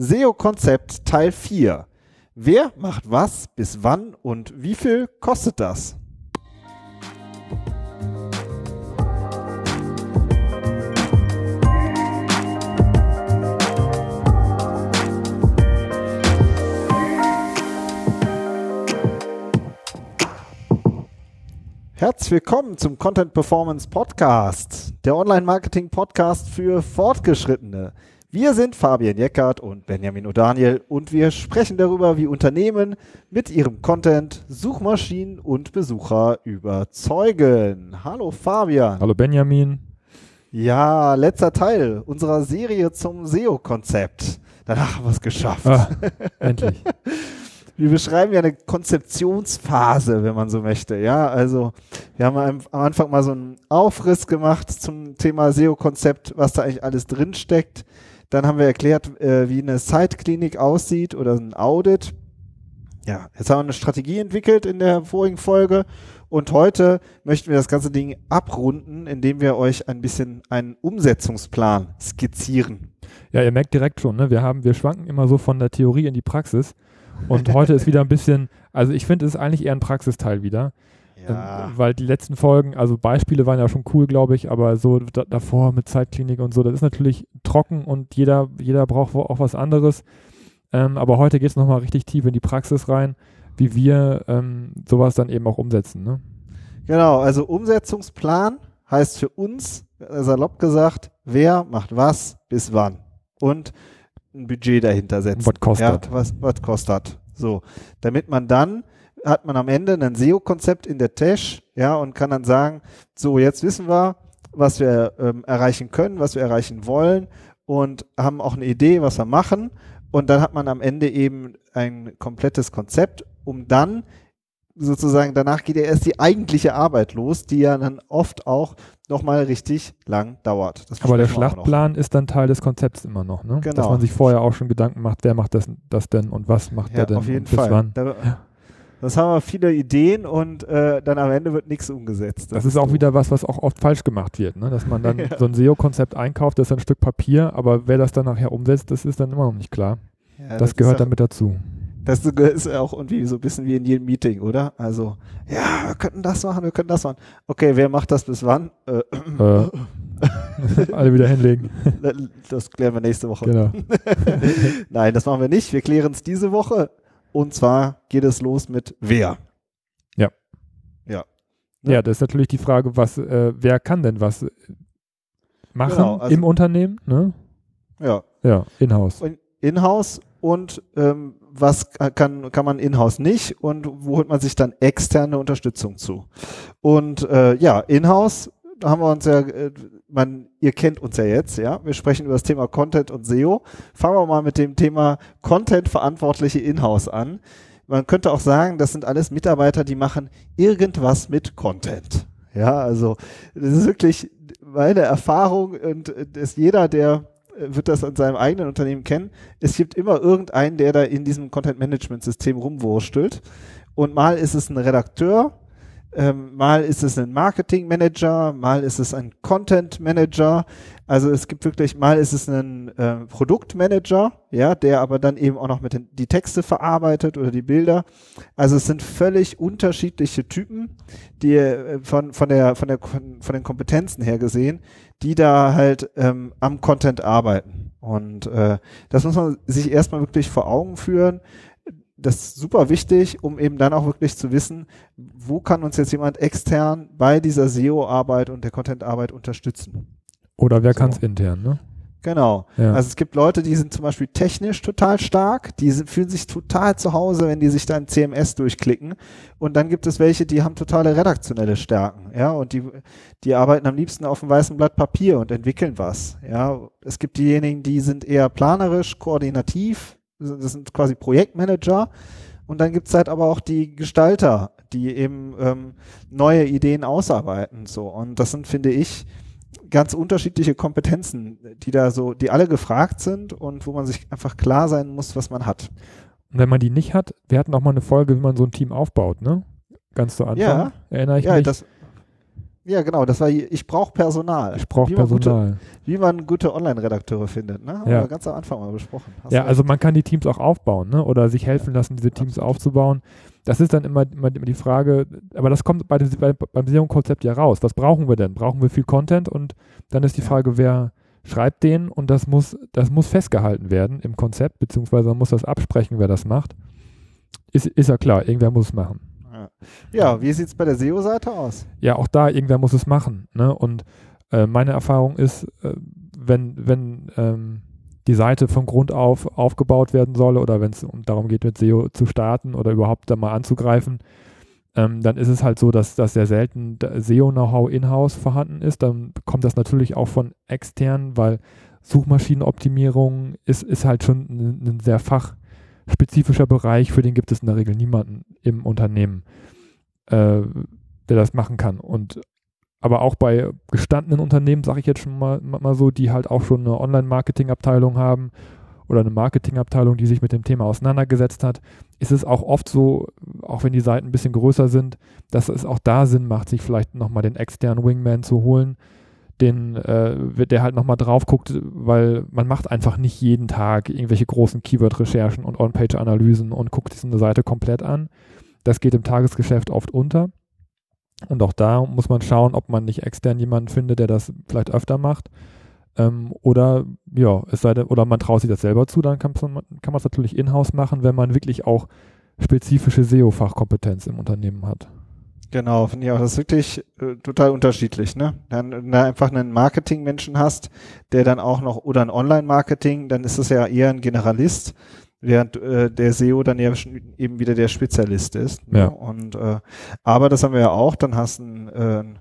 SEO-Konzept Teil 4. Wer macht was, bis wann und wie viel kostet das? Herzlich willkommen zum Content Performance Podcast, der Online-Marketing-Podcast für Fortgeschrittene. Wir sind Fabian Jeckert und Benjamin O'Daniel und wir sprechen darüber, wie Unternehmen mit ihrem Content Suchmaschinen und Besucher überzeugen. Hallo Fabian. Hallo Benjamin. Ja, letzter Teil unserer Serie zum SEO-Konzept. Danach haben wir es geschafft. Ah, endlich. wir beschreiben ja eine Konzeptionsphase, wenn man so möchte. Ja, also wir haben am Anfang mal so einen Aufriss gemacht zum Thema SEO-Konzept, was da eigentlich alles drinsteckt. Dann haben wir erklärt, äh, wie eine Site-Klinik aussieht oder ein Audit. Ja, jetzt haben wir eine Strategie entwickelt in der vorigen Folge und heute möchten wir das ganze Ding abrunden, indem wir euch ein bisschen einen Umsetzungsplan skizzieren. Ja, ihr merkt direkt schon, ne? wir haben, wir schwanken immer so von der Theorie in die Praxis. Und heute ist wieder ein bisschen, also ich finde, es ist eigentlich eher ein Praxisteil wieder. Ja. Ähm, weil die letzten Folgen, also Beispiele waren ja schon cool, glaube ich, aber so da, davor mit Zeitklinik und so, das ist natürlich trocken und jeder, jeder braucht auch was anderes. Ähm, aber heute geht es nochmal richtig tief in die Praxis rein, wie wir ähm, sowas dann eben auch umsetzen. Ne? Genau, also Umsetzungsplan heißt für uns, salopp gesagt, wer macht was bis wann. Und ein Budget dahinter setzen. Was kostet. Ja, was, was kostet. So. Damit man dann hat man am Ende ein SEO-Konzept in der Tash, ja, und kann dann sagen, so, jetzt wissen wir, was wir ähm, erreichen können, was wir erreichen wollen und haben auch eine Idee, was wir machen. Und dann hat man am Ende eben ein komplettes Konzept, um dann sozusagen, danach geht ja erst die eigentliche Arbeit los, die ja dann oft auch nochmal richtig lang dauert. Aber der Schlachtplan ist dann Teil des Konzepts immer noch, ne? Genau. Dass man sich vorher auch schon Gedanken macht, wer macht das, das denn und was macht ja, der denn auf jeden Fall. Da, das haben wir viele Ideen und äh, dann am Ende wird nichts umgesetzt. Das, das ist auch so. wieder was, was auch oft falsch gemacht wird, ne? dass man dann ja. so ein SEO-Konzept einkauft, das ist ein Stück Papier, aber wer das dann nachher umsetzt, das ist dann immer noch nicht klar. Ja, das, das gehört damit dazu. Das ist auch irgendwie so ein bisschen wie in jedem Meeting, oder? Also, ja, wir könnten das machen, wir könnten das machen. Okay, wer macht das bis wann? Äh, äh. Alle wieder hinlegen. Das klären wir nächste Woche. Genau. Nein, das machen wir nicht. Wir klären es diese Woche. Und zwar geht es los mit wer. Ja. Ja. Ne? Ja, das ist natürlich die Frage, was, äh, wer kann denn was machen genau, also, im Unternehmen? Ne? Ja. Ja, in-house. In-house und ähm, was kann, kann man in-house nicht und wo holt man sich dann externe Unterstützung zu. Und äh, ja, in-house haben wir uns ja, äh, man, ihr kennt uns ja jetzt, ja. Wir sprechen über das Thema Content und SEO. Fangen wir mal mit dem Thema Content-Verantwortliche in-house an. Man könnte auch sagen, das sind alles Mitarbeiter, die machen irgendwas mit Content. Ja, also das ist wirklich meine Erfahrung und das jeder, der wird das an seinem eigenen Unternehmen kennen. Es gibt immer irgendeinen, der da in diesem Content-Management-System rumwurstelt. Und mal ist es ein Redakteur, ähm, mal ist es ein Marketing-Manager, mal ist es ein Content-Manager. Also es gibt wirklich, mal ist es ein äh, Produktmanager, ja, der aber dann eben auch noch mit den, die Texte verarbeitet oder die Bilder. Also es sind völlig unterschiedliche Typen, die äh, von, von der, von der, von den Kompetenzen her gesehen, die da halt ähm, am Content arbeiten. Und äh, das muss man sich erstmal wirklich vor Augen führen. Das ist super wichtig, um eben dann auch wirklich zu wissen, wo kann uns jetzt jemand extern bei dieser SEO-Arbeit und der Content-Arbeit unterstützen. Oder wer so. kann es intern, ne? Genau. Ja. Also es gibt Leute, die sind zum Beispiel technisch total stark, die sind, fühlen sich total zu Hause, wenn die sich da ein CMS durchklicken. Und dann gibt es welche, die haben totale redaktionelle Stärken, ja, und die, die arbeiten am liebsten auf einem weißen Blatt Papier und entwickeln was. Ja, es gibt diejenigen, die sind eher planerisch, koordinativ, das sind quasi Projektmanager. Und dann gibt's halt aber auch die Gestalter, die eben ähm, neue Ideen ausarbeiten. So. Und das sind, finde ich, ganz unterschiedliche Kompetenzen, die da so, die alle gefragt sind und wo man sich einfach klar sein muss, was man hat. Und wenn man die nicht hat, wir hatten auch mal eine Folge, wie man so ein Team aufbaut, ne? Ganz zu Anfang. Ja, erinnere ich ja, mich. Das, Ja, genau, das war, ich brauche Personal. Ich brauche Personal. Gute, wie man gute Online-Redakteure findet, ne? Haben ja. wir ganz am Anfang mal besprochen. Hast ja, also man kann die Teams auch aufbauen, ne? Oder sich helfen lassen, diese Teams Absolut. aufzubauen. Das ist dann immer, immer, die Frage, aber das kommt bei dem, bei, beim SEO-Konzept ja raus. Was brauchen wir denn? Brauchen wir viel Content? Und dann ist die Frage, wer schreibt den und das muss, das muss festgehalten werden im Konzept, beziehungsweise man muss das absprechen, wer das macht. Ist, ist ja klar, irgendwer muss es machen. Ja, wie sieht es bei der SEO-Seite aus? Ja, auch da, irgendwer muss es machen. Ne? Und äh, meine Erfahrung ist, äh, wenn, wenn ähm, die Seite von Grund auf aufgebaut werden soll oder wenn es darum geht, mit SEO zu starten oder überhaupt da mal anzugreifen, ähm, dann ist es halt so, dass, dass sehr selten SEO-Know-how in-house vorhanden ist. Dann kommt das natürlich auch von extern, weil Suchmaschinenoptimierung ist, ist halt schon ein, ein sehr fachspezifischer Bereich, für den gibt es in der Regel niemanden im Unternehmen äh, der das machen kann. Und aber auch bei gestandenen Unternehmen, sage ich jetzt schon mal, mal so, die halt auch schon eine Online-Marketing-Abteilung haben oder eine Marketing-Abteilung, die sich mit dem Thema auseinandergesetzt hat, ist es auch oft so, auch wenn die Seiten ein bisschen größer sind, dass es auch da Sinn macht, sich vielleicht nochmal den externen Wingman zu holen, den, äh, der halt nochmal drauf guckt, weil man macht einfach nicht jeden Tag irgendwelche großen Keyword-Recherchen und On-Page-Analysen und guckt sich eine Seite komplett an, das geht im Tagesgeschäft oft unter. Und auch da muss man schauen, ob man nicht extern jemanden findet, der das vielleicht öfter macht. Ähm, oder ja, es sei denn, oder man traut sich das selber zu, dann kann man es natürlich in-house machen, wenn man wirklich auch spezifische SEO-Fachkompetenz im Unternehmen hat. Genau, finde ich auch. Das ist wirklich äh, total unterschiedlich, ne? Dann, wenn du einfach einen Marketing-Menschen hast, der dann auch noch, oder ein Online-Marketing, dann ist es ja eher ein Generalist während äh, der SEO dann ja eben wieder der Spezialist ist. Ne? Ja. Und äh, aber das haben wir ja auch, dann hast du einen, äh, einen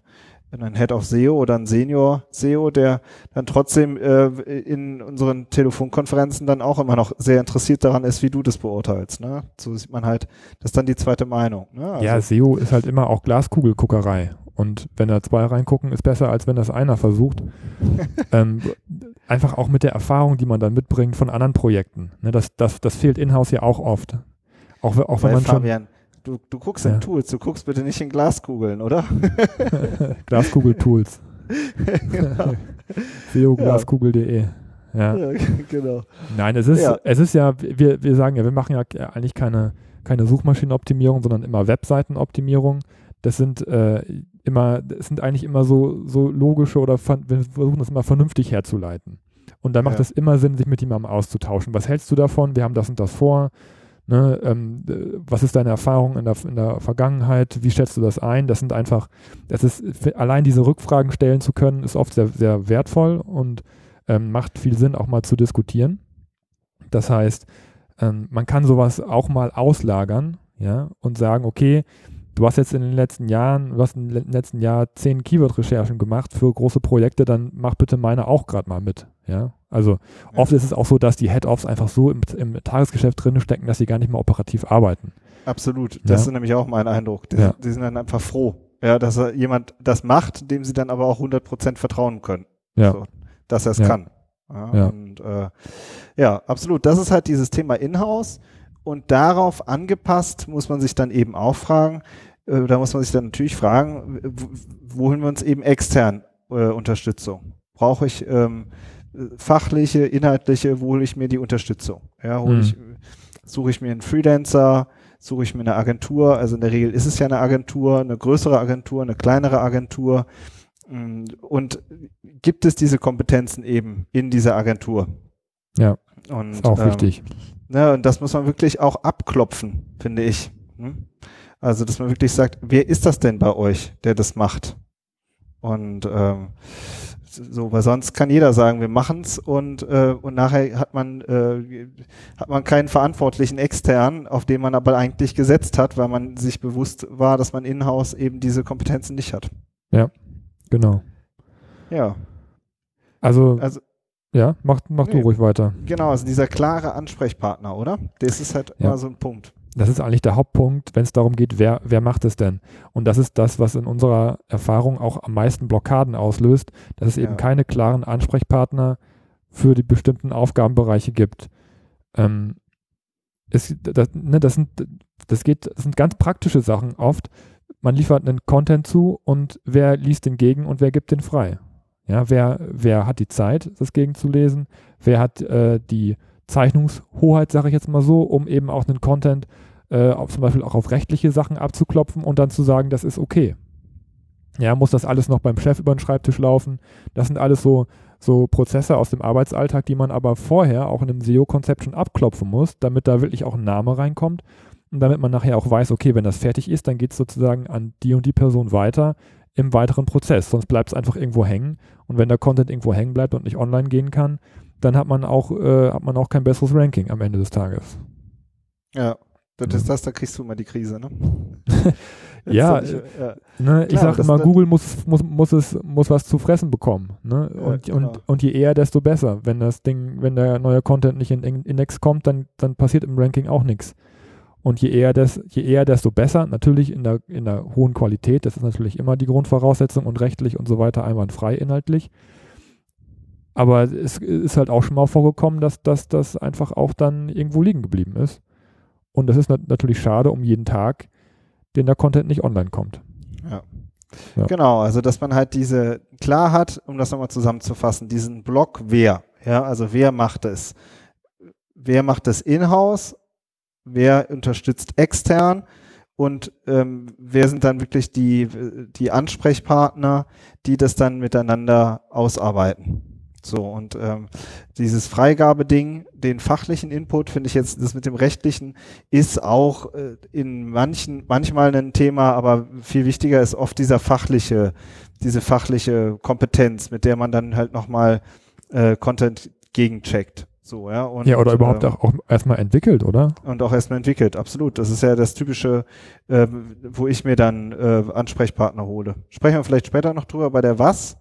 Head of SEO oder einen Senior SEO, der dann trotzdem äh, in unseren Telefonkonferenzen dann auch immer noch sehr interessiert daran ist, wie du das beurteilst. Ne? So sieht man halt, das ist dann die zweite Meinung. Ne? Also, ja, SEO ist halt immer auch Glaskugelguckerei. Und wenn da zwei reingucken, ist besser, als wenn das einer versucht. ähm, einfach auch mit der Erfahrung, die man dann mitbringt von anderen Projekten. Ne, das, das, das fehlt in-house ja auch oft. Auch, auch wenn man Fabian, schon. Du, du guckst ja. in Tools, du guckst bitte nicht in Glaskugeln, oder? Glaskugel-Tools. genau. SEOglaskugel.de. Ja. ja. genau. Nein, es ist, ja. es ist ja, wir, wir sagen ja, wir machen ja eigentlich keine, keine Suchmaschinenoptimierung, sondern immer Webseitenoptimierung. Das sind äh, immer, es sind eigentlich immer so, so logische oder wir versuchen das immer vernünftig herzuleiten. Und da macht ja. es immer Sinn, sich mit jemandem auszutauschen. Was hältst du davon? Wir haben das und das vor. Ne, ähm, was ist deine Erfahrung in der, in der Vergangenheit? Wie schätzt du das ein? Das sind einfach, das ist, allein diese Rückfragen stellen zu können, ist oft sehr, sehr wertvoll und ähm, macht viel Sinn, auch mal zu diskutieren. Das heißt, ähm, man kann sowas auch mal auslagern, ja, und sagen, okay, du hast jetzt in den letzten Jahren, du hast im letzten Jahr zehn Keyword-Recherchen gemacht für große Projekte, dann mach bitte meine auch gerade mal mit. Ja, also ja. oft ist es auch so, dass die Head-Offs einfach so im, im Tagesgeschäft drin stecken, dass sie gar nicht mehr operativ arbeiten. Absolut. Das ja. ist nämlich auch mein Eindruck. Die, ja. die, sind dann einfach froh, ja, dass jemand das macht, dem sie dann aber auch 100% vertrauen können. Ja. So, dass er es kann. Ja, Und äh, ja, absolut. Das ist halt dieses Thema Inhouse und darauf angepasst muss man sich dann eben auch fragen, da muss man sich dann natürlich fragen, wo holen wir uns eben extern äh, Unterstützung? Brauche ich ähm, fachliche, inhaltliche, wo hole ich mir die Unterstützung? Ja, hole hm. ich, suche ich mir einen Freelancer, suche ich mir eine Agentur, also in der Regel ist es ja eine Agentur, eine größere Agentur, eine kleinere Agentur. Mm, und gibt es diese Kompetenzen eben in dieser Agentur? Ja. Und, ist auch ähm, wichtig. Ne, und das muss man wirklich auch abklopfen, finde ich. Hm? Also, dass man wirklich sagt, wer ist das denn bei euch, der das macht? Und ähm, so, weil sonst kann jeder sagen, wir machen's und äh, und nachher hat man äh, hat man keinen verantwortlichen extern, auf den man aber eigentlich gesetzt hat, weil man sich bewusst war, dass man in-house eben diese Kompetenzen nicht hat. Ja, genau. Ja. Also, also ja, mach, mach nee, du ruhig weiter. Genau, also dieser klare Ansprechpartner, oder? Das ist halt ja. immer so ein Punkt das ist eigentlich der Hauptpunkt, wenn es darum geht, wer, wer macht es denn? Und das ist das, was in unserer Erfahrung auch am meisten Blockaden auslöst, dass es ja. eben keine klaren Ansprechpartner für die bestimmten Aufgabenbereiche gibt. Ähm, es, das, ne, das, sind, das, geht, das sind ganz praktische Sachen oft. man liefert einen Content zu und wer liest den gegen und wer gibt den frei. Ja, wer, wer hat die Zeit, das gegenzulesen? Wer hat äh, die Zeichnungshoheit, sage ich jetzt mal so, um eben auch einen Content äh, zum Beispiel auch auf rechtliche Sachen abzuklopfen und dann zu sagen, das ist okay. Ja, muss das alles noch beim Chef über den Schreibtisch laufen? Das sind alles so, so Prozesse aus dem Arbeitsalltag, die man aber vorher auch in einem SEO-Konzept schon abklopfen muss, damit da wirklich auch ein Name reinkommt und damit man nachher auch weiß, okay, wenn das fertig ist, dann geht es sozusagen an die und die Person weiter im weiteren Prozess. Sonst bleibt es einfach irgendwo hängen. Und wenn der Content irgendwo hängen bleibt und nicht online gehen kann, dann hat man auch, äh, hat man auch kein besseres Ranking am Ende des Tages. Ja, das ist das, da kriegst du immer die Krise, ne? ja, nicht, ja. Ne, ich sage immer, Google muss, muss, muss, es, muss was zu fressen bekommen. Ne? Und, ja, genau. und, und je eher, desto besser. Wenn das Ding, wenn der neue Content nicht in den Index kommt, dann, dann passiert im Ranking auch nichts. Und je eher, des, je eher, desto besser. Natürlich in der, in der hohen Qualität, das ist natürlich immer die Grundvoraussetzung und rechtlich und so weiter einwandfrei inhaltlich. Aber es ist halt auch schon mal vorgekommen, dass das einfach auch dann irgendwo liegen geblieben ist. Und das ist nat natürlich schade um jeden Tag, den der Content nicht online kommt. Ja. ja. Genau, also dass man halt diese klar hat, um das nochmal zusammenzufassen, diesen Block wer, ja, also wer macht es? Wer macht es in-house wer unterstützt extern und ähm, wer sind dann wirklich die, die Ansprechpartner, die das dann miteinander ausarbeiten. So, und ähm, dieses Freigabeding, den fachlichen Input, finde ich jetzt, das mit dem rechtlichen, ist auch äh, in manchen, manchmal ein Thema, aber viel wichtiger ist oft dieser fachliche, diese fachliche Kompetenz, mit der man dann halt nochmal äh, Content gegencheckt. So, ja. Und, ja, oder überhaupt ähm, auch, auch erstmal entwickelt, oder? Und auch erstmal entwickelt, absolut. Das ist ja das typische, äh, wo ich mir dann äh, Ansprechpartner hole. Sprechen wir vielleicht später noch drüber bei der Was.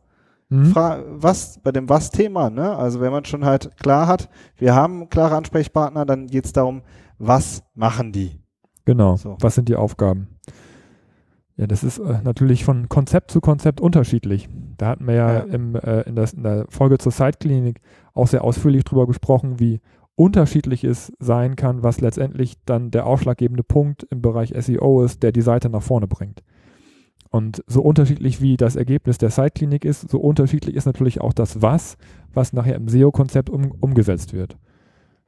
Mhm. Was, bei dem Was-Thema, ne? Also wenn man schon halt klar hat, wir haben klare Ansprechpartner, dann geht es darum, was machen die? Genau. So. Was sind die Aufgaben? Ja, das ist äh, natürlich von Konzept zu Konzept unterschiedlich. Da hatten wir ja, ja. Im, äh, in, das, in, der Folge zur Site-Klinik auch sehr ausführlich drüber gesprochen, wie unterschiedlich es sein kann, was letztendlich dann der ausschlaggebende Punkt im Bereich SEO ist, der die Seite nach vorne bringt. Und so unterschiedlich wie das Ergebnis der Site-Klinik ist, so unterschiedlich ist natürlich auch das Was, was nachher im SEO-Konzept um, umgesetzt wird.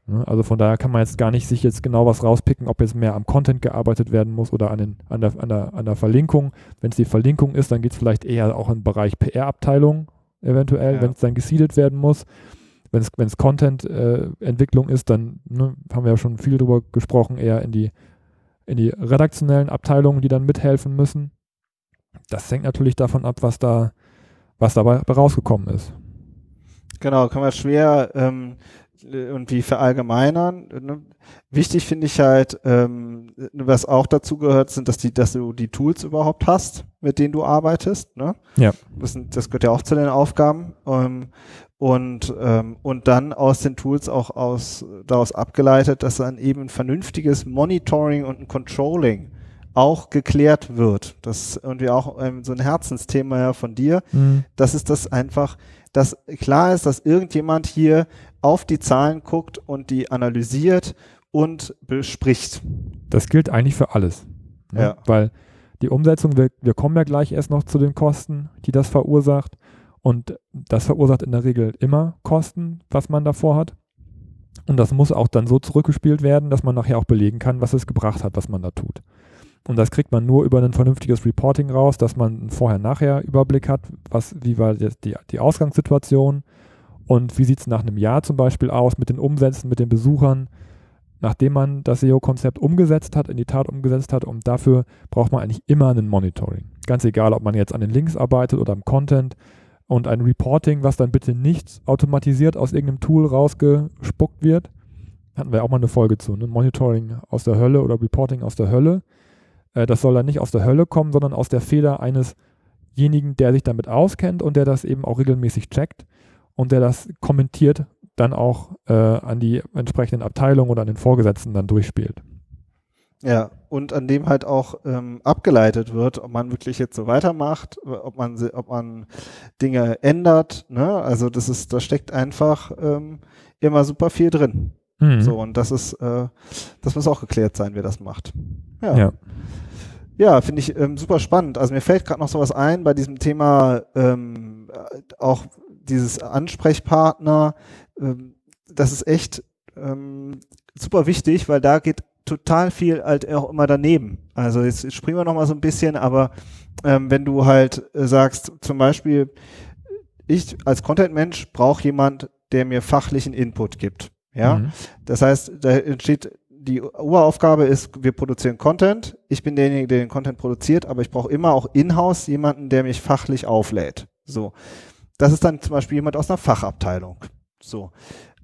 Ne? Also von daher kann man jetzt gar nicht sich jetzt genau was rauspicken, ob jetzt mehr am Content gearbeitet werden muss oder an, den, an, der, an, der, an der Verlinkung. Wenn es die Verlinkung ist, dann geht es vielleicht eher auch im Bereich PR-Abteilung eventuell, ja. wenn es dann gesiedelt werden muss. Wenn es Content-Entwicklung äh, ist, dann ne, haben wir ja schon viel drüber gesprochen, eher in die, in die redaktionellen Abteilungen, die dann mithelfen müssen. Das hängt natürlich davon ab, was da, was dabei rausgekommen ist. Genau, kann man schwer ähm, irgendwie verallgemeinern. Ne? Wichtig finde ich halt, ähm, was auch dazu gehört, sind, dass, die, dass du die Tools überhaupt hast, mit denen du arbeitest. Ne? Ja. Das, sind, das gehört ja auch zu den Aufgaben. Ähm, und, ähm, und dann aus den Tools auch aus, daraus abgeleitet, dass dann eben ein vernünftiges Monitoring und ein Controlling auch geklärt wird. Das ist irgendwie auch ähm, so ein Herzensthema ja von dir. Mhm. Das ist das einfach, dass klar ist, dass irgendjemand hier auf die Zahlen guckt und die analysiert und bespricht. Das gilt eigentlich für alles. Ne? Ja. Weil die Umsetzung, wir, wir kommen ja gleich erst noch zu den Kosten, die das verursacht. Und das verursacht in der Regel immer Kosten, was man davor hat. Und das muss auch dann so zurückgespielt werden, dass man nachher auch belegen kann, was es gebracht hat, was man da tut. Und das kriegt man nur über ein vernünftiges Reporting raus, dass man einen Vorher-Nachher-Überblick hat, was, wie war die, die Ausgangssituation, und wie sieht es nach einem Jahr zum Beispiel aus mit den Umsätzen, mit den Besuchern, nachdem man das SEO-Konzept umgesetzt hat, in die Tat umgesetzt hat. Und dafür braucht man eigentlich immer ein Monitoring. Ganz egal, ob man jetzt an den Links arbeitet oder am Content und ein Reporting, was dann bitte nicht automatisiert aus irgendeinem Tool rausgespuckt wird. Hatten wir auch mal eine Folge zu, ne? Monitoring aus der Hölle oder Reporting aus der Hölle. Äh, das soll dann nicht aus der Hölle kommen, sondern aus der Feder einesjenigen, der sich damit auskennt und der das eben auch regelmäßig checkt und der das kommentiert dann auch äh, an die entsprechenden Abteilungen oder an den Vorgesetzten dann durchspielt. Ja, und an dem halt auch ähm, abgeleitet wird, ob man wirklich jetzt so weitermacht, ob man ob man Dinge ändert. Ne? Also das ist, da steckt einfach ähm, immer super viel drin. Mhm. So und das ist, äh, das muss auch geklärt sein, wer das macht. Ja. ja. Ja, finde ich ähm, super spannend. Also mir fällt gerade noch sowas ein bei diesem Thema ähm, auch dieses Ansprechpartner. Ähm, das ist echt ähm, super wichtig, weil da geht total viel halt auch immer daneben. Also jetzt springen wir noch mal so ein bisschen, aber ähm, wenn du halt äh, sagst, zum Beispiel, ich als Content-Mensch brauche jemand, der mir fachlichen Input gibt. Ja, mhm. das heißt, da entsteht die Uraufgabe ist, wir produzieren Content. Ich bin derjenige, der den Content produziert, aber ich brauche immer auch in-house jemanden, der mich fachlich auflädt. So. Das ist dann zum Beispiel jemand aus einer Fachabteilung. So.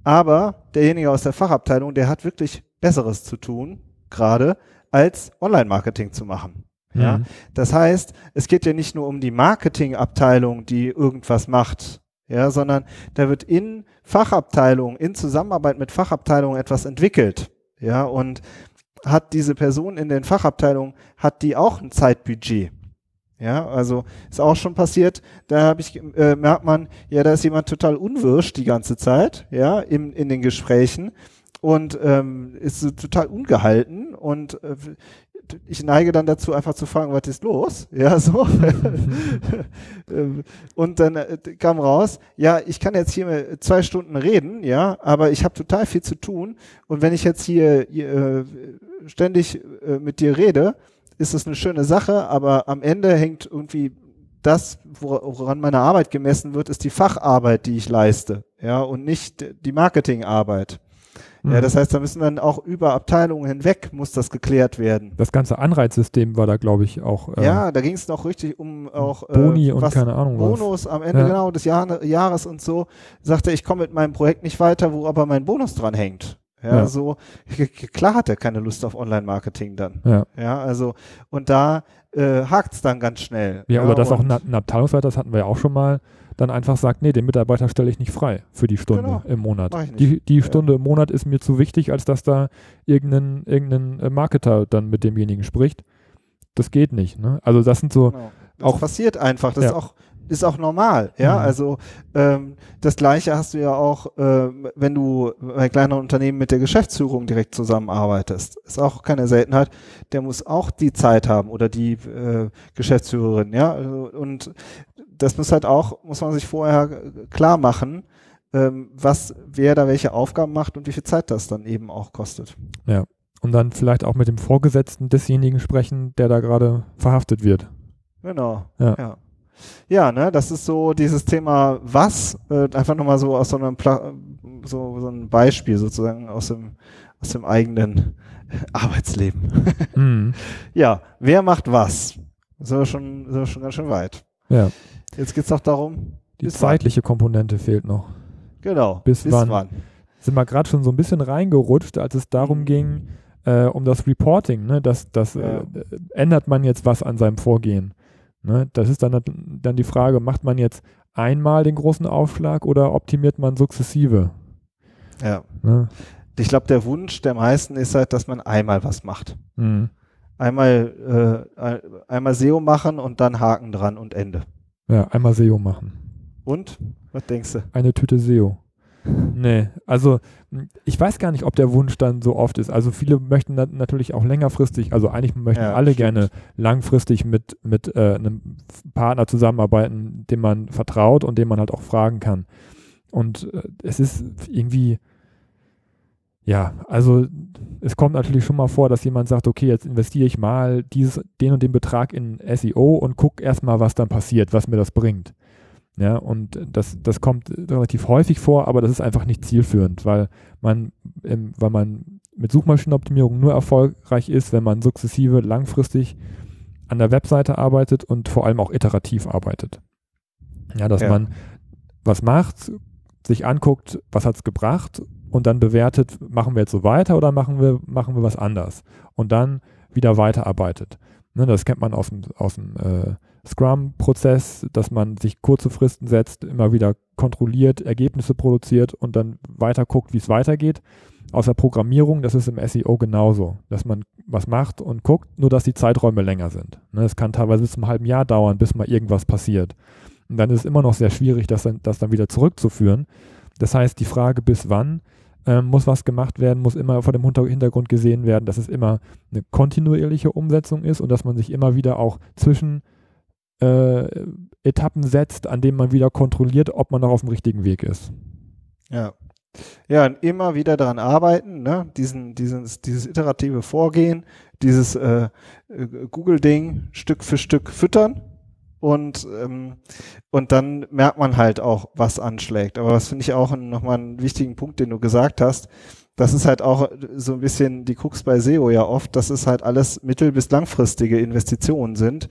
Aber derjenige aus der Fachabteilung, der hat wirklich Besseres zu tun, gerade, als Online-Marketing zu machen. Ja. Mhm. Das heißt, es geht ja nicht nur um die Marketingabteilung, die irgendwas macht, ja, sondern da wird in Fachabteilungen, in Zusammenarbeit mit Fachabteilungen etwas entwickelt. Ja, und hat diese Person in den Fachabteilungen, hat die auch ein Zeitbudget? Ja, also ist auch schon passiert, da habe ich, äh, merkt man, ja, da ist jemand total unwirsch die ganze Zeit, ja, in, in den Gesprächen und ähm, ist total ungehalten und äh, ich neige dann dazu, einfach zu fragen, was ist los? Ja, so. und dann äh, kam raus, ja, ich kann jetzt hier zwei Stunden reden, ja, aber ich habe total viel zu tun. Und wenn ich jetzt hier, hier äh, ständig äh, mit dir rede, ist das eine schöne Sache, aber am Ende hängt irgendwie das, woran meine Arbeit gemessen wird, ist die Facharbeit, die ich leiste, ja, und nicht die Marketingarbeit. Ja, das mhm. heißt, da müssen dann auch über Abteilungen hinweg muss das geklärt werden. Das ganze Anreizsystem war da, glaube ich, auch. Äh, ja, da ging es noch richtig um auch äh, Boni und keine Ahnung Bonus was. am Ende ja. genau des Jahr, Jahres und so. Sagte, ich komme mit meinem Projekt nicht weiter, wo aber mein Bonus dran hängt. Ja, ja. so klar hat er keine Lust auf Online-Marketing dann. Ja. ja, also und da äh, hakt es dann ganz schnell. Ja, oder das auch ein, ein Abteilungsleiter, das hatten wir ja auch schon mal dann einfach sagt, nee, den Mitarbeiter stelle ich nicht frei für die Stunde genau. im Monat. Die, die Stunde ja. im Monat ist mir zu wichtig, als dass da irgendein, irgendein äh, Marketer dann mit demjenigen spricht. Das geht nicht. Ne? Also das sind so genau. das auch passiert einfach. Das ja. ist auch ist auch normal, ja. Mhm. Also ähm, das Gleiche hast du ja auch, äh, wenn du bei kleinen Unternehmen mit der Geschäftsführung direkt zusammenarbeitest. Ist auch keine Seltenheit. Der muss auch die Zeit haben oder die äh, Geschäftsführerin, ja. Also, und das muss halt auch, muss man sich vorher klar machen, ähm, was, wer da welche Aufgaben macht und wie viel Zeit das dann eben auch kostet. Ja. Und dann vielleicht auch mit dem Vorgesetzten desjenigen sprechen, der da gerade verhaftet wird. Genau. Ja. ja. Ja, ne, das ist so dieses Thema was, äh, einfach nochmal so aus so einem Pla so, so ein Beispiel sozusagen aus dem, aus dem eigenen Arbeitsleben. Mhm. Ja, wer macht was? So schon, so schon ganz schön weit. Ja. Jetzt geht es doch darum. Die zeitliche wann? Komponente fehlt noch. Genau. Bis, bis wann? wann? Sind wir gerade schon so ein bisschen reingerutscht, als es darum ging, äh, um das Reporting. Ne? Das, das ja. äh, ändert man jetzt was an seinem Vorgehen. Ne? Das ist dann, dann die Frage, macht man jetzt einmal den großen Aufschlag oder optimiert man sukzessive? Ja. Ne? Ich glaube, der Wunsch der meisten ist halt, dass man einmal was macht. Mhm. Einmal, äh, einmal SEO machen und dann Haken dran und Ende. Ja, einmal SEO machen. Und? Was denkst du? Eine Tüte SEO. Nee, also ich weiß gar nicht, ob der Wunsch dann so oft ist. Also viele möchten natürlich auch längerfristig, also eigentlich möchten ja, alle stimmt. gerne langfristig mit, mit äh, einem Partner zusammenarbeiten, dem man vertraut und dem man halt auch fragen kann. Und äh, es ist irgendwie, ja, also es kommt natürlich schon mal vor, dass jemand sagt, okay, jetzt investiere ich mal dieses, den und den Betrag in SEO und gucke erstmal, was dann passiert, was mir das bringt. Ja, und das, das kommt relativ häufig vor, aber das ist einfach nicht zielführend, weil man, weil man mit Suchmaschinenoptimierung nur erfolgreich ist, wenn man sukzessive langfristig an der Webseite arbeitet und vor allem auch iterativ arbeitet. Ja, dass ja. man was macht, sich anguckt, was hat es gebracht und dann bewertet, machen wir jetzt so weiter oder machen wir, machen wir was anders und dann wieder weiterarbeitet. Ne, das kennt man aus dem, aus dem äh, Scrum-Prozess, dass man sich kurze Fristen setzt, immer wieder kontrolliert, Ergebnisse produziert und dann weiter guckt, wie es weitergeht. Aus der Programmierung, das ist im SEO genauso, dass man was macht und guckt, nur dass die Zeiträume länger sind. Ne, es kann teilweise bis zum halben Jahr dauern, bis mal irgendwas passiert. Und dann ist es immer noch sehr schwierig, das dann, das dann wieder zurückzuführen. Das heißt, die Frage, bis wann ähm, muss was gemacht werden, muss immer vor dem Hintergrund gesehen werden, dass es immer eine kontinuierliche Umsetzung ist und dass man sich immer wieder auch zwischen äh, Etappen setzt, an denen man wieder kontrolliert, ob man noch auf dem richtigen Weg ist. Ja. Ja, und immer wieder daran arbeiten, ne? Diesen, dieses, dieses iterative Vorgehen, dieses äh, äh, Google-Ding Stück für Stück füttern und, ähm, und dann merkt man halt auch, was anschlägt. Aber das finde ich auch nochmal einen wichtigen Punkt, den du gesagt hast. Das ist halt auch so ein bisschen die Krux bei SEO ja oft, dass es halt alles mittel- bis langfristige Investitionen sind.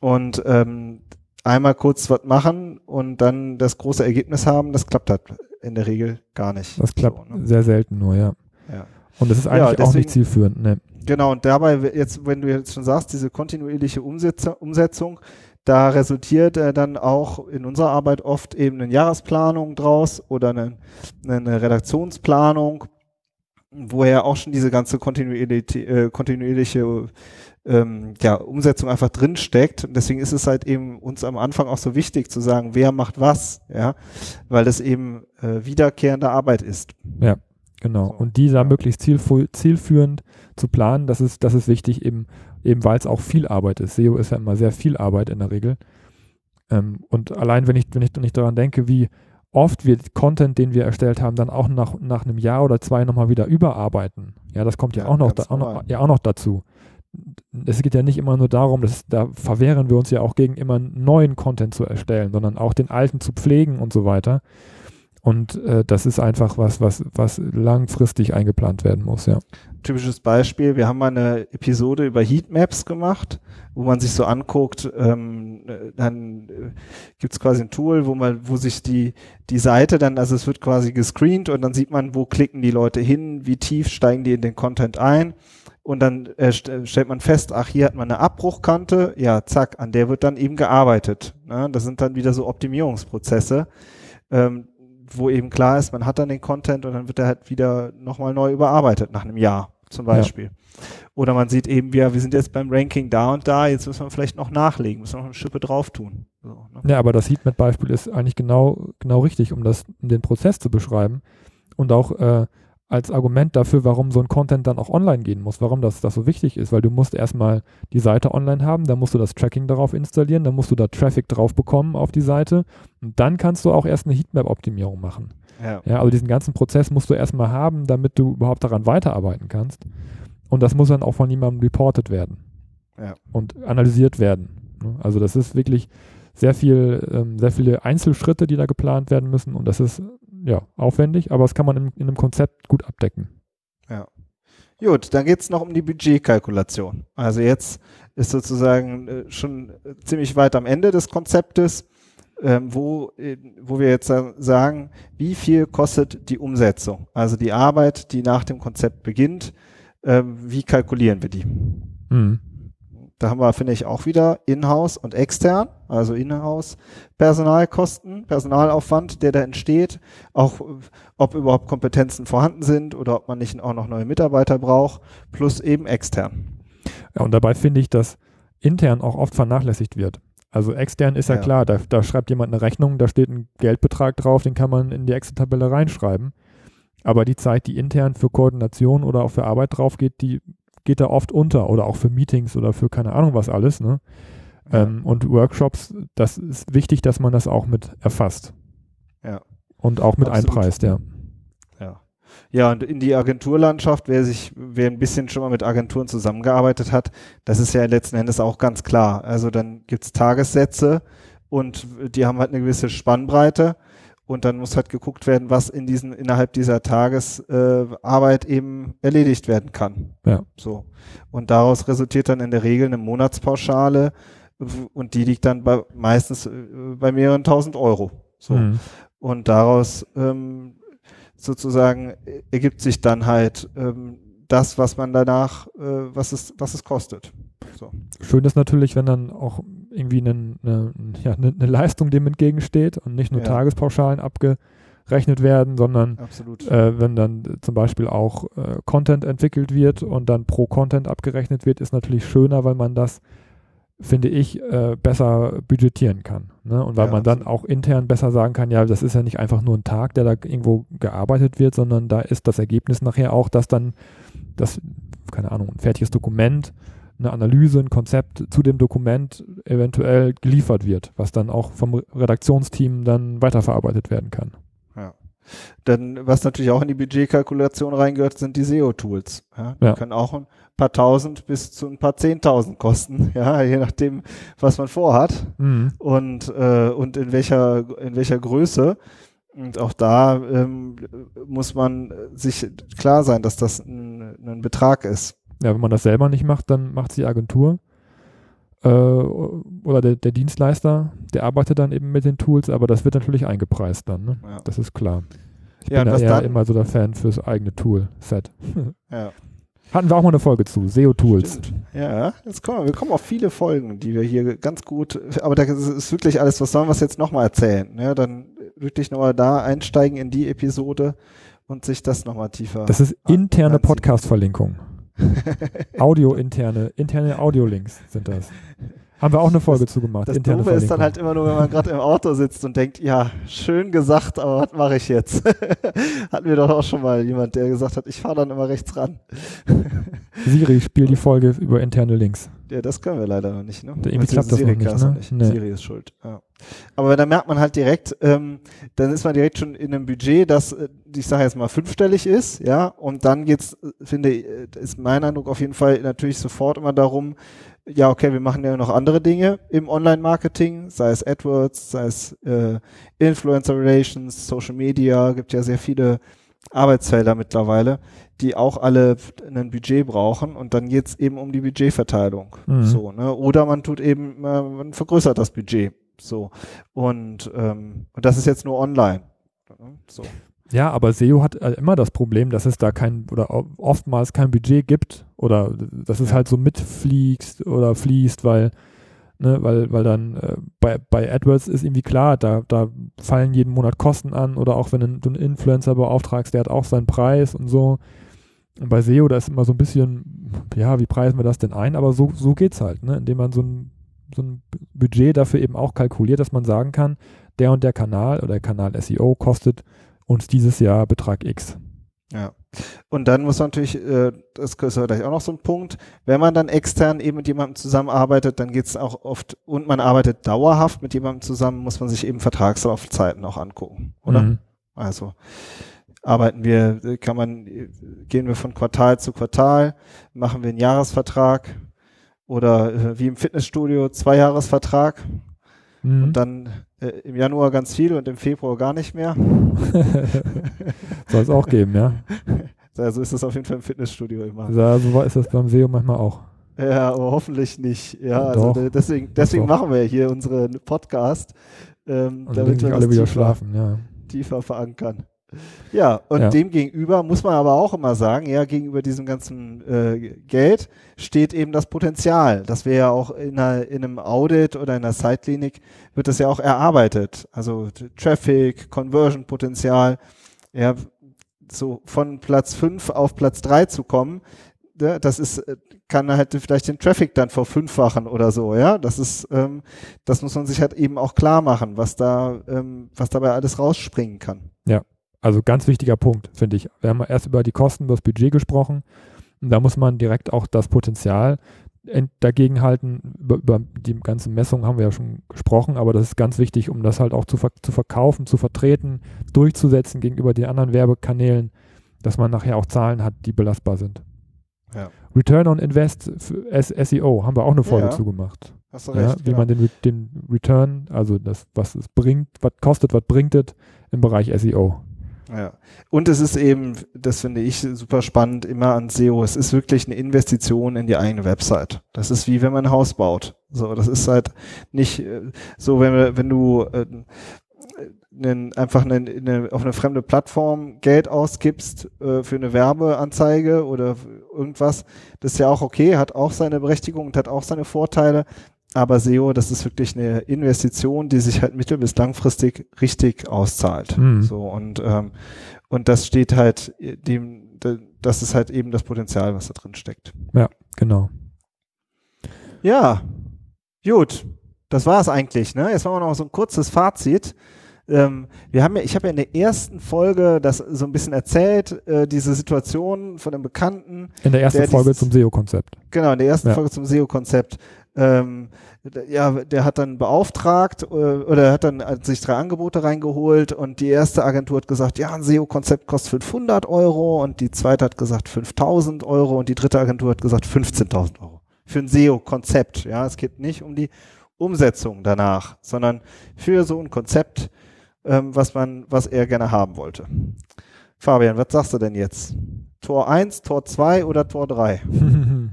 Und ähm, einmal kurz was machen und dann das große Ergebnis haben, das klappt halt in der Regel gar nicht. Das klappt so, ne? sehr selten nur, ja. ja. Und das ist eigentlich ja, deswegen, auch nicht zielführend. Ne. Genau, und dabei jetzt, wenn du jetzt schon sagst, diese kontinuierliche Umsetzung, da resultiert äh, dann auch in unserer Arbeit oft eben eine Jahresplanung draus oder eine, eine Redaktionsplanung, wo ja auch schon diese ganze kontinuierliche, äh, kontinuierliche ähm, ja, Umsetzung einfach drin steckt. Und deswegen ist es halt eben uns am Anfang auch so wichtig zu sagen, wer macht was, ja, weil das eben äh, wiederkehrende Arbeit ist. Ja, genau. So, und die da ja. möglichst zielführend zu planen, das ist, das ist wichtig, eben, eben weil es auch viel Arbeit ist. SEO ist ja immer sehr viel Arbeit in der Regel. Ähm, und allein, wenn ich, wenn ich nicht daran denke, wie oft wir Content, den wir erstellt haben, dann auch nach, nach einem Jahr oder zwei nochmal wieder überarbeiten. Ja, das kommt ja, ja auch, noch, da, auch, noch, ja auch noch dazu es geht ja nicht immer nur darum, dass da verwehren wir uns ja auch gegen immer neuen Content zu erstellen, sondern auch den alten zu pflegen und so weiter. Und äh, das ist einfach was, was, was langfristig eingeplant werden muss, ja. Typisches Beispiel, wir haben mal eine Episode über Heatmaps gemacht, wo man sich so anguckt, ähm, dann äh, gibt es quasi ein Tool, wo man, wo sich die, die Seite dann, also es wird quasi gescreent und dann sieht man, wo klicken die Leute hin, wie tief steigen die in den Content ein und dann äh, st stellt man fest, ach, hier hat man eine Abbruchkante, ja, zack, an der wird dann eben gearbeitet. Ne? Das sind dann wieder so Optimierungsprozesse, ähm, wo eben klar ist, man hat dann den Content und dann wird er halt wieder nochmal neu überarbeitet nach einem Jahr zum Beispiel. Ja. Oder man sieht eben, wir, wir sind jetzt beim Ranking da und da, jetzt müssen wir vielleicht noch nachlegen, müssen wir noch eine Schippe drauf tun. So, ne? Ja, aber das Heatmap-Beispiel ist eigentlich genau, genau richtig, um das, um den Prozess zu beschreiben und auch äh, als Argument dafür, warum so ein Content dann auch online gehen muss, warum das, das so wichtig ist, weil du musst erstmal die Seite online haben, dann musst du das Tracking darauf installieren, dann musst du da Traffic drauf bekommen auf die Seite und dann kannst du auch erst eine Heatmap-Optimierung machen. Ja. ja. Also diesen ganzen Prozess musst du erstmal haben, damit du überhaupt daran weiterarbeiten kannst. Und das muss dann auch von jemandem reported werden ja. und analysiert werden. Ne? Also das ist wirklich sehr viel, ähm, sehr viele Einzelschritte, die da geplant werden müssen und das ist ja, aufwendig, aber das kann man in, in einem Konzept gut abdecken. Ja. Gut, dann geht es noch um die Budgetkalkulation. Also jetzt ist sozusagen äh, schon ziemlich weit am Ende des Konzeptes, ähm, wo, äh, wo wir jetzt sagen, wie viel kostet die Umsetzung? Also die Arbeit, die nach dem Konzept beginnt, ähm, wie kalkulieren wir die? Mhm. Da haben wir, finde ich, auch wieder Inhouse und extern, also Inhouse Personalkosten, Personalaufwand, der da entsteht, auch ob überhaupt Kompetenzen vorhanden sind oder ob man nicht auch noch neue Mitarbeiter braucht, plus eben extern. Ja, und dabei finde ich, dass intern auch oft vernachlässigt wird. Also extern ist ja, ja. klar, da, da, schreibt jemand eine Rechnung, da steht ein Geldbetrag drauf, den kann man in die Excel-Tabelle reinschreiben. Aber die Zeit, die intern für Koordination oder auch für Arbeit drauf geht, die geht da oft unter oder auch für Meetings oder für keine Ahnung was alles. Ne? Ja. Ähm, und Workshops, das ist wichtig, dass man das auch mit erfasst. Ja. Und auch mit Absolut. einpreist, ja. Ja. Ja, und in die Agenturlandschaft, wer sich, wer ein bisschen schon mal mit Agenturen zusammengearbeitet hat, das ist ja letzten Endes auch ganz klar. Also dann gibt's Tagessätze und die haben halt eine gewisse Spannbreite und dann muss halt geguckt werden, was in diesen innerhalb dieser Tagesarbeit äh, eben erledigt werden kann. Ja. So und daraus resultiert dann in der Regel eine Monatspauschale und die liegt dann bei meistens äh, bei mehreren tausend Euro. So mhm. und daraus ähm, sozusagen ergibt sich dann halt ähm, das, was man danach, äh, was es was es kostet. So. Schön ist natürlich, wenn dann auch irgendwie eine, eine, ja, eine, eine Leistung dem entgegensteht und nicht nur ja. Tagespauschalen abgerechnet werden, sondern äh, wenn dann zum Beispiel auch äh, Content entwickelt wird und dann pro Content abgerechnet wird, ist natürlich schöner, weil man das finde ich, äh, besser budgetieren kann. Ne? Und weil ja, man dann auch intern besser sagen kann, ja, das ist ja nicht einfach nur ein Tag, der da irgendwo gearbeitet wird, sondern da ist das Ergebnis nachher auch, dass dann das, keine Ahnung, ein fertiges Dokument, eine Analyse, ein Konzept zu dem Dokument eventuell geliefert wird, was dann auch vom Redaktionsteam dann weiterverarbeitet werden kann. Ja. Dann, was natürlich auch in die Budgetkalkulation reingehört, sind die SEO-Tools. Ja, die ja. können auch ein paar tausend bis zu ein paar zehntausend kosten, ja, je nachdem, was man vorhat mhm. und, äh, und in welcher, in welcher Größe. Und auch da ähm, muss man sich klar sein, dass das ein, ein Betrag ist. Ja, wenn man das selber nicht macht, dann macht die Agentur äh, oder der, der, Dienstleister, der arbeitet dann eben mit den Tools, aber das wird natürlich eingepreist dann. Ne? Ja. Das ist klar. Ich ja, bin ja eher immer so der Fan fürs eigene Tool-Set. ja. Hatten wir auch mal eine Folge zu, SEO-Tools. Ja, jetzt kommen wir, wir kommen auf viele Folgen, die wir hier ganz gut, aber da ist wirklich alles, was sollen wir jetzt nochmal erzählen? Ja, dann wirklich nochmal da einsteigen in die Episode und sich das nochmal tiefer. Das ist interne Podcast-Verlinkung. Audio-interne, interne Audio-Links sind das. Haben wir auch eine Folge das, zugemacht. Das Doofe ist dann halt immer nur, wenn man gerade im Auto sitzt und denkt, ja, schön gesagt, aber was mache ich jetzt? Hatten wir doch auch schon mal jemand, der gesagt hat, ich fahre dann immer rechts ran. Siri, spiel die Folge über interne Links. Ja, das können wir leider noch nicht. Ne? Irgendwie klappt das noch nicht, ne? nicht. Nee. Siri ist schuld. Ja. Aber da merkt man halt direkt, ähm, dann ist man direkt schon in einem Budget, das, äh, ich sage jetzt mal, fünfstellig ist, ja, und dann geht's, äh, finde ich, äh, ist mein Eindruck auf jeden Fall natürlich sofort immer darum, ja, okay, wir machen ja noch andere Dinge im Online-Marketing, sei es AdWords, sei es äh, Influencer Relations, Social Media, gibt ja sehr viele Arbeitsfelder mittlerweile, die auch alle ein Budget brauchen und dann geht's eben um die Budgetverteilung. Mhm. So, ne? Oder man tut eben, äh, man vergrößert das Budget. So. Und, ähm, und das ist jetzt nur online. So. Ja, aber SEO hat äh, immer das Problem, dass es da kein oder oftmals kein Budget gibt oder dass es ja. halt so mitfliegt oder fließt, weil ne, weil, weil dann äh, bei, bei AdWords ist irgendwie klar, da, da fallen jeden Monat Kosten an oder auch wenn du einen Influencer beauftragst, der hat auch seinen Preis und so. Und bei SEO, da ist immer so ein bisschen, ja, wie preisen wir das denn ein? Aber so, so geht's halt, ne? indem man so ein, so ein Budget dafür eben auch kalkuliert, dass man sagen kann, der und der Kanal oder der Kanal SEO kostet uns dieses Jahr Betrag X. Ja. Und dann muss man natürlich, äh, das ist vielleicht auch noch so ein Punkt, wenn man dann extern eben mit jemandem zusammenarbeitet, dann geht es auch oft, und man arbeitet dauerhaft mit jemandem zusammen, muss man sich eben Vertragslaufzeiten auch angucken, oder? Mhm. Also arbeiten wir, kann man, gehen wir von Quartal zu Quartal, machen wir einen Jahresvertrag oder äh, wie im Fitnessstudio Zweijahresvertrag mhm. und dann äh, im Januar ganz viel und im Februar gar nicht mehr. Soll es auch geben, ja. So ist das auf jeden Fall im Fitnessstudio immer. Ja, so ist das beim SEO manchmal auch. Ja, aber hoffentlich nicht. Ja, also deswegen, deswegen machen wir hier unseren Podcast, ähm, damit wir alle wieder tiefer, schlafen, ja. tiefer verankern. Ja, und ja. dem gegenüber muss man aber auch immer sagen, ja, gegenüber diesem ganzen äh, Geld steht eben das Potenzial. Das wäre ja auch in, einer, in einem Audit oder in einer Site-Klinik wird das ja auch erarbeitet. Also Traffic, Conversion-Potenzial, ja, so von Platz 5 auf Platz 3 zu kommen, ja, das ist, äh, kann halt vielleicht den Traffic dann verfünffachen oder so, ja. Das ist, ähm, das muss man sich halt eben auch klar machen, was da, ähm, was dabei alles rausspringen kann. Ja. Also ganz wichtiger Punkt, finde ich. Wir haben erst über die Kosten, über das Budget gesprochen. Und da muss man direkt auch das Potenzial dagegen halten. Über, über, die ganze Messung haben wir ja schon gesprochen, aber das ist ganz wichtig, um das halt auch zu, ver zu verkaufen, zu vertreten, durchzusetzen gegenüber den anderen Werbekanälen, dass man nachher auch Zahlen hat, die belastbar sind. Ja. Return on Invest SEO haben wir auch eine Folge ja, zugemacht. Hast du recht, ja, wie genau. man den, den Return, also das, was es bringt, was kostet, was bringt es im Bereich SEO. Ja. Und es ist eben, das finde ich super spannend, immer an SEO. Es ist wirklich eine Investition in die eigene Website. Das ist wie wenn man ein Haus baut. So, das ist halt nicht äh, so, wenn, wenn du äh, einen, einfach eine, eine, auf eine fremde Plattform Geld ausgibst äh, für eine Werbeanzeige oder irgendwas. Das ist ja auch okay, hat auch seine Berechtigung und hat auch seine Vorteile. Aber SEO, das ist wirklich eine Investition, die sich halt mittel- bis langfristig richtig auszahlt. Mhm. So und ähm, und das steht halt dem, das ist halt eben das Potenzial, was da drin steckt. Ja, genau. Ja, Gut, das war es eigentlich. Ne? Jetzt machen wir noch so ein kurzes Fazit. Ähm, wir haben ja, ich habe ja in der ersten Folge das so ein bisschen erzählt, äh, diese Situation von dem Bekannten. In der ersten der Folge dieses, zum SEO-Konzept. Genau, in der ersten ja. Folge zum SEO-Konzept. Ähm, ja, der hat dann beauftragt äh, oder hat dann sich drei Angebote reingeholt und die erste Agentur hat gesagt, ja, ein SEO-Konzept kostet 500 Euro und die zweite hat gesagt 5000 Euro und die dritte Agentur hat gesagt 15.000 Euro für ein SEO-Konzept. Ja, es geht nicht um die Umsetzung danach, sondern für so ein Konzept, ähm, was man, was er gerne haben wollte. Fabian, was sagst du denn jetzt? Tor 1, Tor 2 oder Tor 3?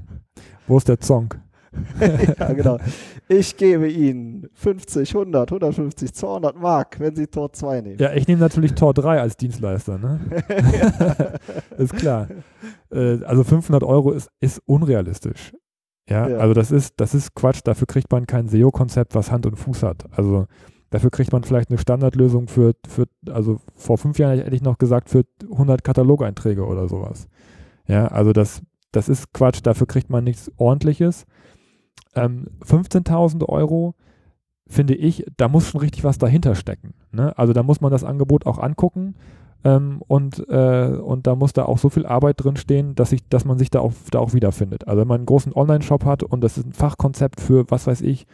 Wo ist der Song? ja, genau. Ich gebe Ihnen 50, 100, 150, 200 Mark, wenn Sie Tor 2 nehmen. Ja, ich nehme natürlich Tor 3 als Dienstleister, ne? ist klar. Äh, also 500 Euro ist, ist unrealistisch. Ja, ja, also das ist, das ist Quatsch. Dafür kriegt man kein SEO-Konzept, was Hand und Fuß hat. Also dafür kriegt man vielleicht eine Standardlösung für, für also vor fünf Jahren hätte ich noch gesagt, für 100 Katalogeinträge oder sowas. Ja, also das, das ist Quatsch. Dafür kriegt man nichts Ordentliches. Ähm, 15.000 Euro finde ich, da muss schon richtig was dahinter stecken. Ne? Also da muss man das Angebot auch angucken ähm, und, äh, und da muss da auch so viel Arbeit drin stehen, dass, dass man sich da auch, da auch wiederfindet. Also wenn man einen großen Online-Shop hat und das ist ein Fachkonzept für, was weiß ich,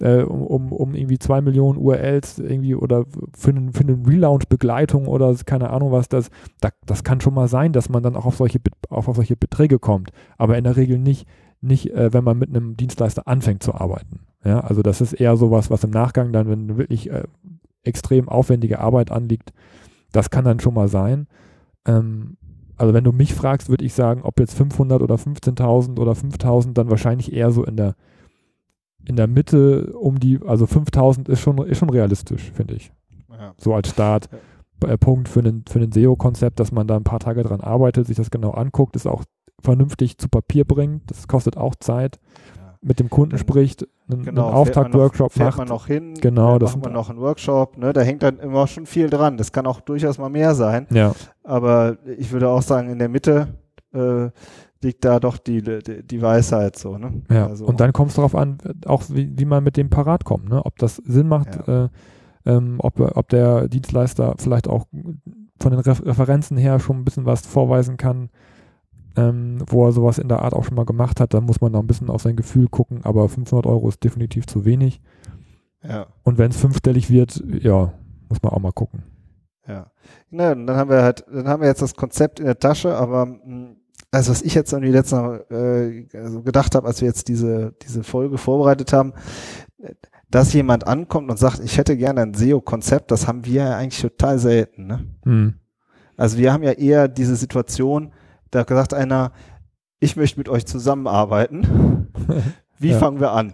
äh, um, um irgendwie zwei Millionen URLs irgendwie oder für einen, für einen Relaunch-Begleitung oder keine Ahnung was, das, das, das kann schon mal sein, dass man dann auch auf solche, auch auf solche Beträge kommt. Aber in der Regel nicht, nicht äh, wenn man mit einem Dienstleister anfängt zu arbeiten. Ja, also das ist eher sowas, was im Nachgang dann, wenn wirklich äh, extrem aufwendige Arbeit anliegt, das kann dann schon mal sein. Ähm, also wenn du mich fragst, würde ich sagen, ob jetzt 500 oder 15.000 oder 5.000, dann wahrscheinlich eher so in der in der Mitte um die, also 5.000 ist schon ist schon realistisch, finde ich. Ja. So als Startpunkt ja. für einen für ein SEO-Konzept, dass man da ein paar Tage dran arbeitet, sich das genau anguckt, ist auch vernünftig zu Papier bringt. Das kostet auch Zeit mit dem Kunden spricht, einen, genau, einen Auftaktworkshop macht. man noch hin, genau, das macht man noch einen Workshop, ne, da hängt dann immer schon viel dran. Das kann auch durchaus mal mehr sein. Ja. Aber ich würde auch sagen, in der Mitte äh, liegt da doch die, die, die Weisheit so, ne? Ja. Also, und dann kommt es darauf an, auch wie, wie man mit dem parat kommt, ne? Ob das Sinn macht, ja. äh, ähm, ob, ob der Dienstleister vielleicht auch von den Referenzen her schon ein bisschen was vorweisen kann, ähm, wo er sowas in der Art auch schon mal gemacht hat, dann muss man da ein bisschen auf sein Gefühl gucken, aber 500 Euro ist definitiv zu wenig. Ja. Und wenn es fünfstellig wird, ja, muss man auch mal gucken. Ja. Na, dann haben wir halt, dann haben wir jetzt das Konzept in der Tasche, aber hm, also was ich jetzt irgendwie letztes Mal äh, also gedacht habe, als wir jetzt diese, diese Folge vorbereitet haben, dass jemand ankommt und sagt, ich hätte gerne ein SEO-Konzept, das haben wir ja eigentlich total selten. Ne? Hm. Also wir haben ja eher diese Situation, da sagt einer, ich möchte mit euch zusammenarbeiten. Wie ja. fangen wir an?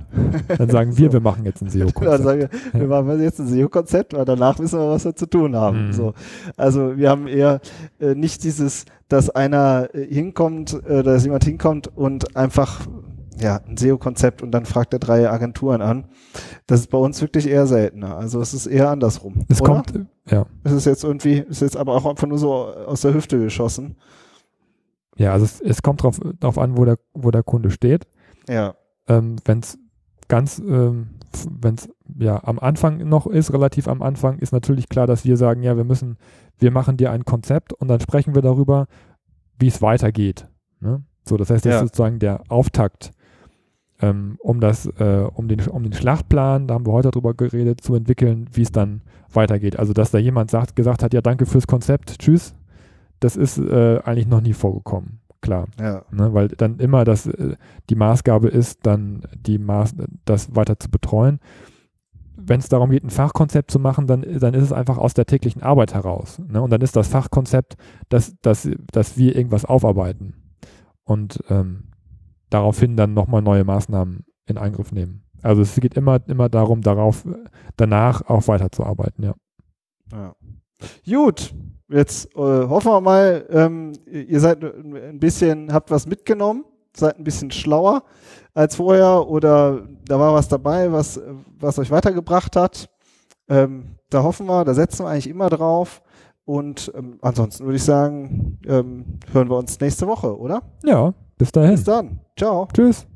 Dann sagen wir, so. wir machen jetzt ein SEO-Konzept. Dann sagen wir, wir machen jetzt ein SEO-Konzept, weil danach wissen wir, was wir zu tun haben. Mhm. So. Also wir haben eher äh, nicht dieses, dass einer äh, hinkommt, äh, dass jemand hinkommt und einfach ja, ein SEO-Konzept und dann fragt er drei Agenturen an. Das ist bei uns wirklich eher seltener. Also es ist eher andersrum. Es kommt, ja. Es ist jetzt irgendwie, ist jetzt aber auch einfach nur so aus der Hüfte geschossen. Ja, also es, es kommt drauf, drauf an, wo der, wo der Kunde steht. Ja. Ähm, wenn es ganz, ähm, wenn es ja am Anfang noch ist, relativ am Anfang, ist natürlich klar, dass wir sagen, ja, wir müssen, wir machen dir ein Konzept und dann sprechen wir darüber, wie es weitergeht. Ne? So, das heißt, das ja. ist sozusagen der Auftakt, ähm, um das, äh, um den, um den Schlachtplan, da haben wir heute drüber geredet, zu entwickeln, wie es dann weitergeht. Also, dass da jemand sagt, gesagt hat, ja, danke fürs Konzept, tschüss, das ist äh, eigentlich noch nie vorgekommen. Klar. Ja. Ne, weil dann immer das, äh, die Maßgabe ist, dann die Maß, das weiter zu betreuen. Wenn es darum geht, ein Fachkonzept zu machen, dann, dann ist es einfach aus der täglichen Arbeit heraus. Ne? Und dann ist das Fachkonzept, dass, dass, dass wir irgendwas aufarbeiten und ähm, daraufhin dann nochmal neue Maßnahmen in Angriff nehmen. Also es geht immer, immer darum, darauf danach auch weiterzuarbeiten, ja. ja. Gut, Jetzt äh, hoffen wir mal, ähm, ihr seid ein bisschen, habt was mitgenommen, seid ein bisschen schlauer als vorher oder da war was dabei, was, was euch weitergebracht hat. Ähm, da hoffen wir, da setzen wir eigentlich immer drauf. Und ähm, ansonsten würde ich sagen, ähm, hören wir uns nächste Woche, oder? Ja, bis dahin. Bis dann. Ciao. Tschüss.